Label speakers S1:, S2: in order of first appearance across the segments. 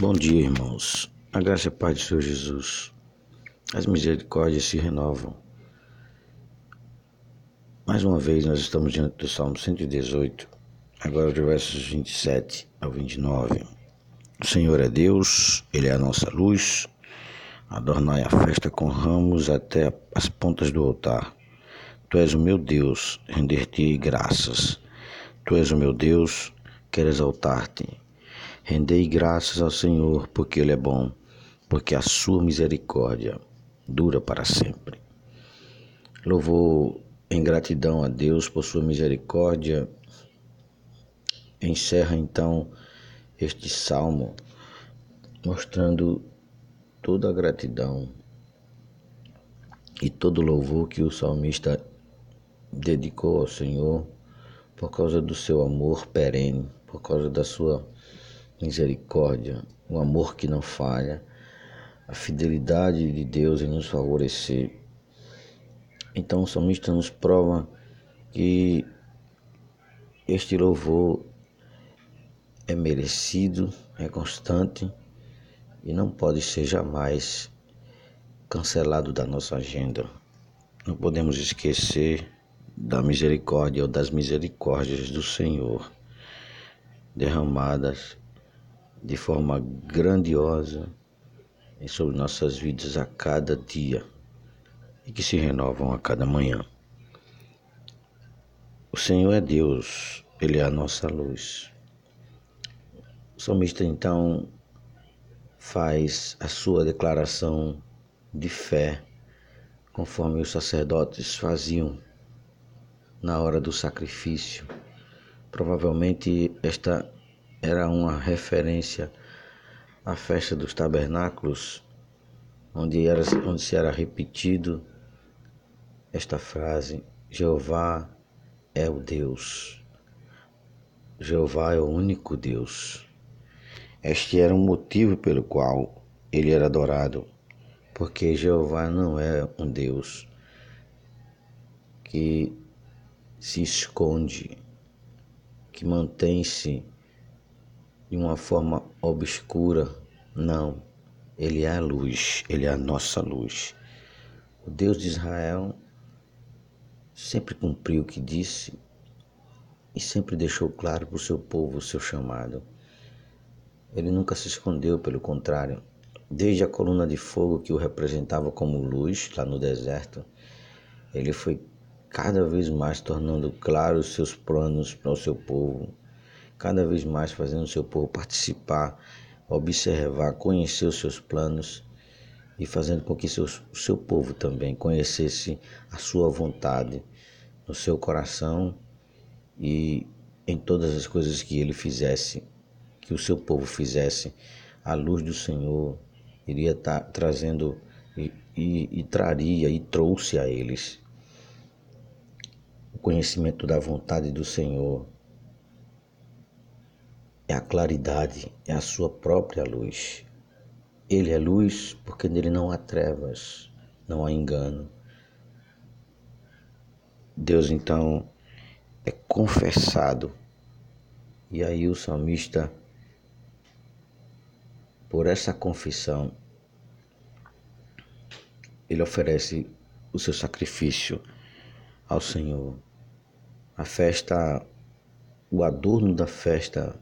S1: Bom dia, irmãos. A graça e a paz do Senhor Jesus. As misericórdias se renovam. Mais uma vez, nós estamos diante do Salmo 118, agora dos versos 27 ao 29. O Senhor é Deus, Ele é a nossa luz. Adornai a festa com ramos até as pontas do altar. Tu és o meu Deus, render-te graças. Tu és o meu Deus, quero exaltar-te. Rendei graças ao Senhor, porque Ele é bom, porque a sua misericórdia dura para sempre. Louvor em gratidão a Deus por sua misericórdia. Encerra então este salmo mostrando toda a gratidão e todo o louvor que o salmista dedicou ao Senhor por causa do seu amor perene, por causa da sua misericórdia, o amor que não falha, a fidelidade de Deus em nos favorecer. Então o salmista nos prova que este louvor é merecido, é constante e não pode ser jamais cancelado da nossa agenda. Não podemos esquecer da misericórdia ou das misericórdias do Senhor derramadas de forma grandiosa em sobre nossas vidas a cada dia e que se renovam a cada manhã. O Senhor é Deus, Ele é a nossa luz. O salmista então faz a sua declaração de fé, conforme os sacerdotes faziam na hora do sacrifício. Provavelmente esta era uma referência à festa dos tabernáculos, onde, era, onde se era repetido esta frase: Jeová é o Deus. Jeová é o único Deus. Este era o motivo pelo qual ele era adorado, porque Jeová não é um Deus que se esconde, que mantém-se de uma forma obscura. Não. Ele é a luz, ele é a nossa luz. O Deus de Israel sempre cumpriu o que disse e sempre deixou claro para o seu povo o seu chamado. Ele nunca se escondeu, pelo contrário, desde a coluna de fogo que o representava como luz lá no deserto, ele foi cada vez mais tornando claros os seus planos para o seu povo, cada vez mais fazendo o seu povo participar, observar, conhecer os seus planos e fazendo com que o seu povo também conhecesse a sua vontade no seu coração e em todas as coisas que ele fizesse, que o seu povo fizesse, a luz do Senhor iria estar tá trazendo e, e, e traria e trouxe a eles o conhecimento da vontade do Senhor é a claridade, é a sua própria luz. Ele é luz porque nele não há trevas, não há engano. Deus então é confessado. E aí o salmista, por essa confissão, ele oferece o seu sacrifício ao Senhor. A festa, o adorno da festa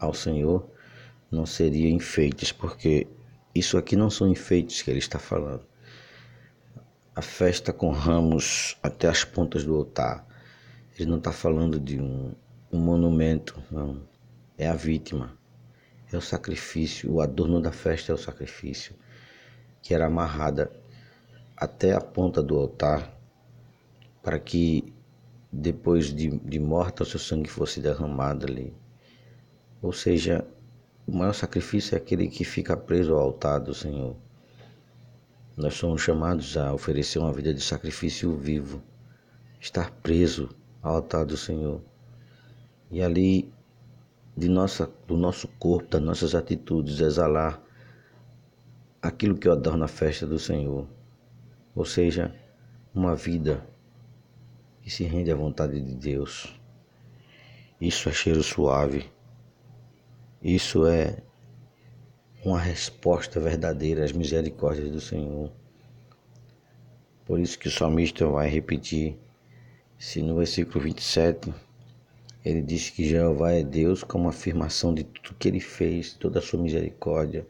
S1: ao Senhor não seria enfeites, porque isso aqui não são enfeites que ele está falando. A festa com ramos até as pontas do altar. Ele não está falando de um, um monumento, não. É a vítima, é o sacrifício. O adorno da festa é o sacrifício, que era amarrada até a ponta do altar, para que depois de, de morta o seu sangue fosse derramado ali. Ou seja, o maior sacrifício é aquele que fica preso ao altar do Senhor. Nós somos chamados a oferecer uma vida de sacrifício vivo, estar preso ao altar do Senhor. E ali, de nossa, do nosso corpo, das nossas atitudes, exalar aquilo que adorna a festa do Senhor. Ou seja, uma vida que se rende à vontade de Deus. Isso é cheiro suave isso é uma resposta verdadeira às misericórdias do Senhor. Por isso que o salmista vai repetir, se no versículo 27 ele diz que Jeová é Deus como afirmação de tudo que ele fez, toda a sua misericórdia,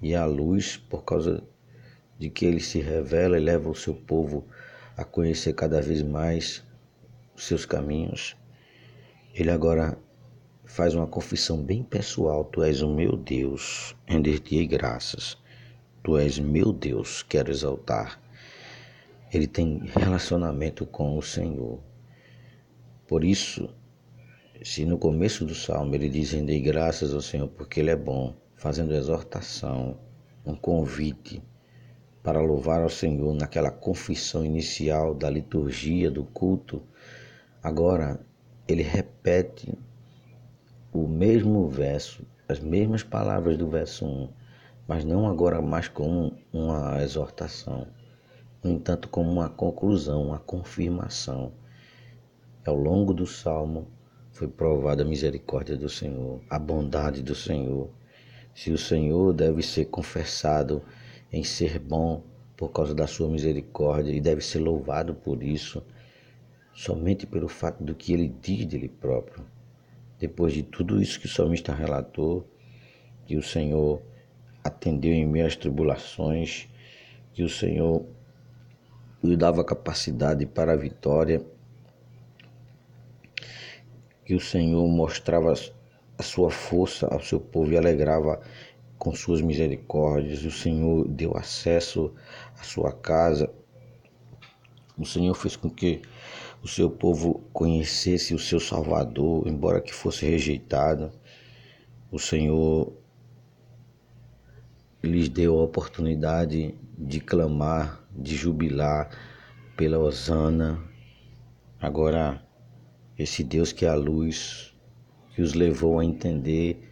S1: e a luz, por causa de que ele se revela e leva o seu povo a conhecer cada vez mais os seus caminhos. Ele agora faz uma confissão bem pessoal: Tu és o meu Deus, render-te graças. Tu és meu Deus, quero exaltar. Ele tem relacionamento com o Senhor. Por isso, se no começo do salmo ele diz: Rendei graças ao Senhor porque Ele é bom, fazendo exortação, um convite para louvar ao Senhor naquela confissão inicial da liturgia, do culto, agora ele repete o mesmo verso, as mesmas palavras do verso 1, mas não agora mais como uma exortação, no entanto, como uma conclusão, uma confirmação. Ao longo do salmo foi provada a misericórdia do Senhor, a bondade do Senhor. Se o Senhor deve ser confessado em ser bom por causa da sua misericórdia e deve ser louvado por isso, somente pelo fato do que ele diz dele próprio. Depois de tudo isso que o salmista relatou, que o Senhor atendeu em meio às tribulações, que o Senhor lhe dava capacidade para a vitória, que o Senhor mostrava a sua força ao seu povo e alegrava com suas misericórdias. O Senhor deu acesso à sua casa. O Senhor fez com que o seu povo conhecesse o seu Salvador, embora que fosse rejeitado. O Senhor lhes deu a oportunidade de clamar, de jubilar pela Osana. Agora, esse Deus que é a luz, que os levou a entender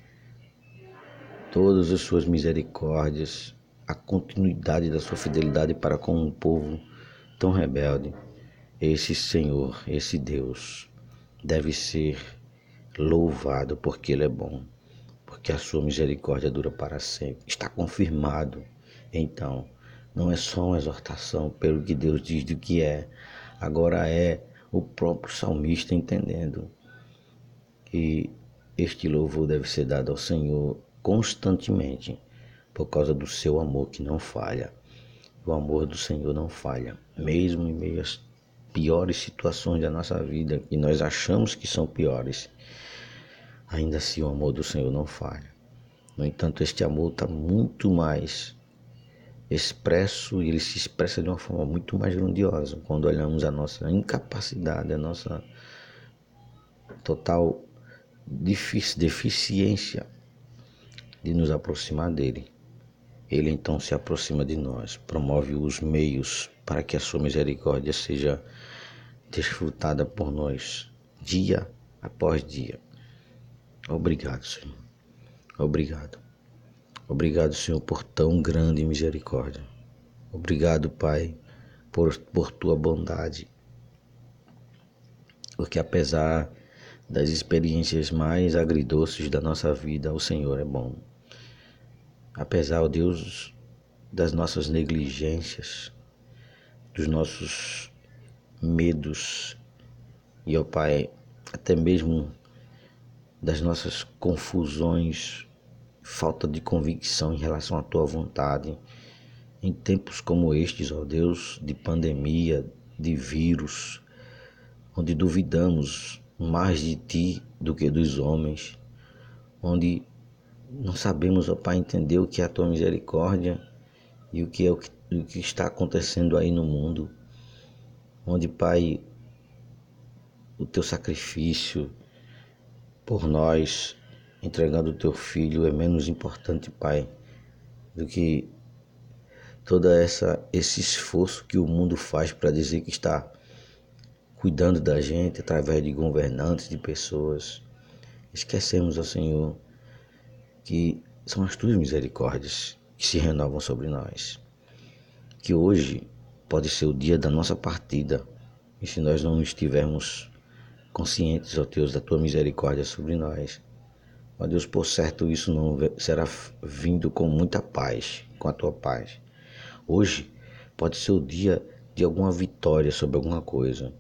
S1: todas as suas misericórdias, a continuidade da sua fidelidade para com um povo tão rebelde. Esse Senhor, esse Deus, deve ser louvado porque Ele é bom, porque a sua misericórdia dura para sempre. Está confirmado. Então, não é só uma exortação pelo que Deus diz do que é, agora é o próprio salmista entendendo que este louvor deve ser dado ao Senhor constantemente, por causa do seu amor que não falha. O amor do Senhor não falha, mesmo em meio às piores situações da nossa vida, que nós achamos que são piores, ainda assim o amor do Senhor não falha. No entanto, este amor está muito mais expresso e ele se expressa de uma forma muito mais grandiosa quando olhamos a nossa incapacidade, a nossa total deficiência de nos aproximar dele. Ele então se aproxima de nós, promove os meios para que a sua misericórdia seja desfrutada por nós dia após dia. Obrigado, Senhor. Obrigado. Obrigado, Senhor, por tão grande misericórdia. Obrigado, Pai, por, por tua bondade. Porque apesar das experiências mais agridoces da nossa vida, o Senhor é bom. Apesar, ó Deus, das nossas negligências, dos nossos medos e, ó Pai, até mesmo das nossas confusões, falta de convicção em relação à tua vontade, em tempos como estes, ó Deus, de pandemia, de vírus, onde duvidamos mais de ti do que dos homens, onde não sabemos, ó Pai, entender o que é a tua misericórdia e o que é o que, o que está acontecendo aí no mundo onde, Pai, o teu sacrifício por nós, entregando o teu filho, é menos importante, Pai, do que toda essa esse esforço que o mundo faz para dizer que está cuidando da gente através de governantes, de pessoas. Esquecemos, ó Senhor, que são as tuas misericórdias que se renovam sobre nós. Que hoje pode ser o dia da nossa partida. E se nós não estivermos conscientes, ó Deus, da tua misericórdia sobre nós, Ó Deus, por certo, isso não será vindo com muita paz, com a tua paz. Hoje pode ser o dia de alguma vitória sobre alguma coisa.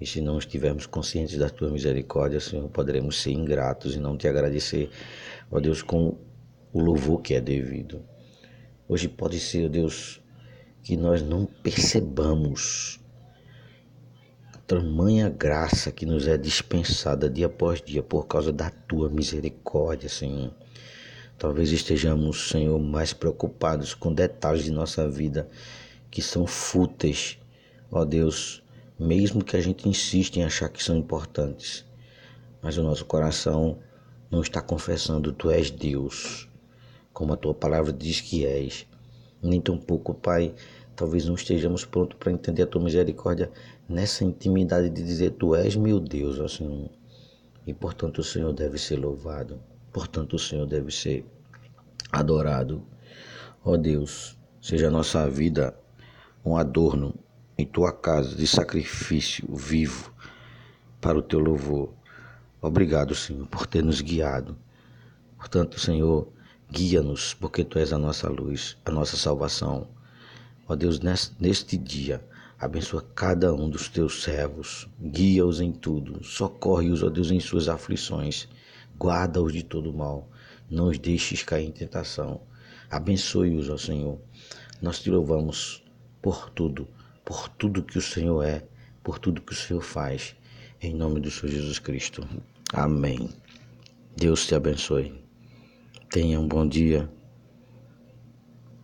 S1: E se não estivermos conscientes da tua misericórdia, Senhor, poderemos ser ingratos e não te agradecer, ó Deus, com o louvor que é devido. Hoje pode ser, ó Deus, que nós não percebamos tamanha graça que nos é dispensada dia após dia por causa da tua misericórdia, Senhor. Talvez estejamos, Senhor, mais preocupados com detalhes de nossa vida que são fúteis, ó Deus, mesmo que a gente insista em achar que são importantes. Mas o nosso coração não está confessando tu és Deus, como a tua palavra diz que és. Nem tampouco, Pai, Talvez não estejamos prontos para entender a tua misericórdia nessa intimidade de dizer: Tu és meu Deus, ó Senhor. E portanto o Senhor deve ser louvado, portanto o Senhor deve ser adorado. Ó Deus, seja a nossa vida um adorno em tua casa de sacrifício vivo para o teu louvor. Obrigado, Senhor, por ter nos guiado. Portanto, Senhor, guia-nos, porque tu és a nossa luz, a nossa salvação. Ó Deus, neste dia, abençoa cada um dos teus servos, guia-os em tudo, socorre-os, ó Deus, em suas aflições, guarda-os de todo mal, não os deixes cair em tentação. Abençoe-os, ó Senhor. Nós te louvamos por tudo, por tudo que o Senhor é, por tudo que o Senhor faz. Em nome do Senhor Jesus Cristo. Amém. Deus te abençoe. Tenha um bom dia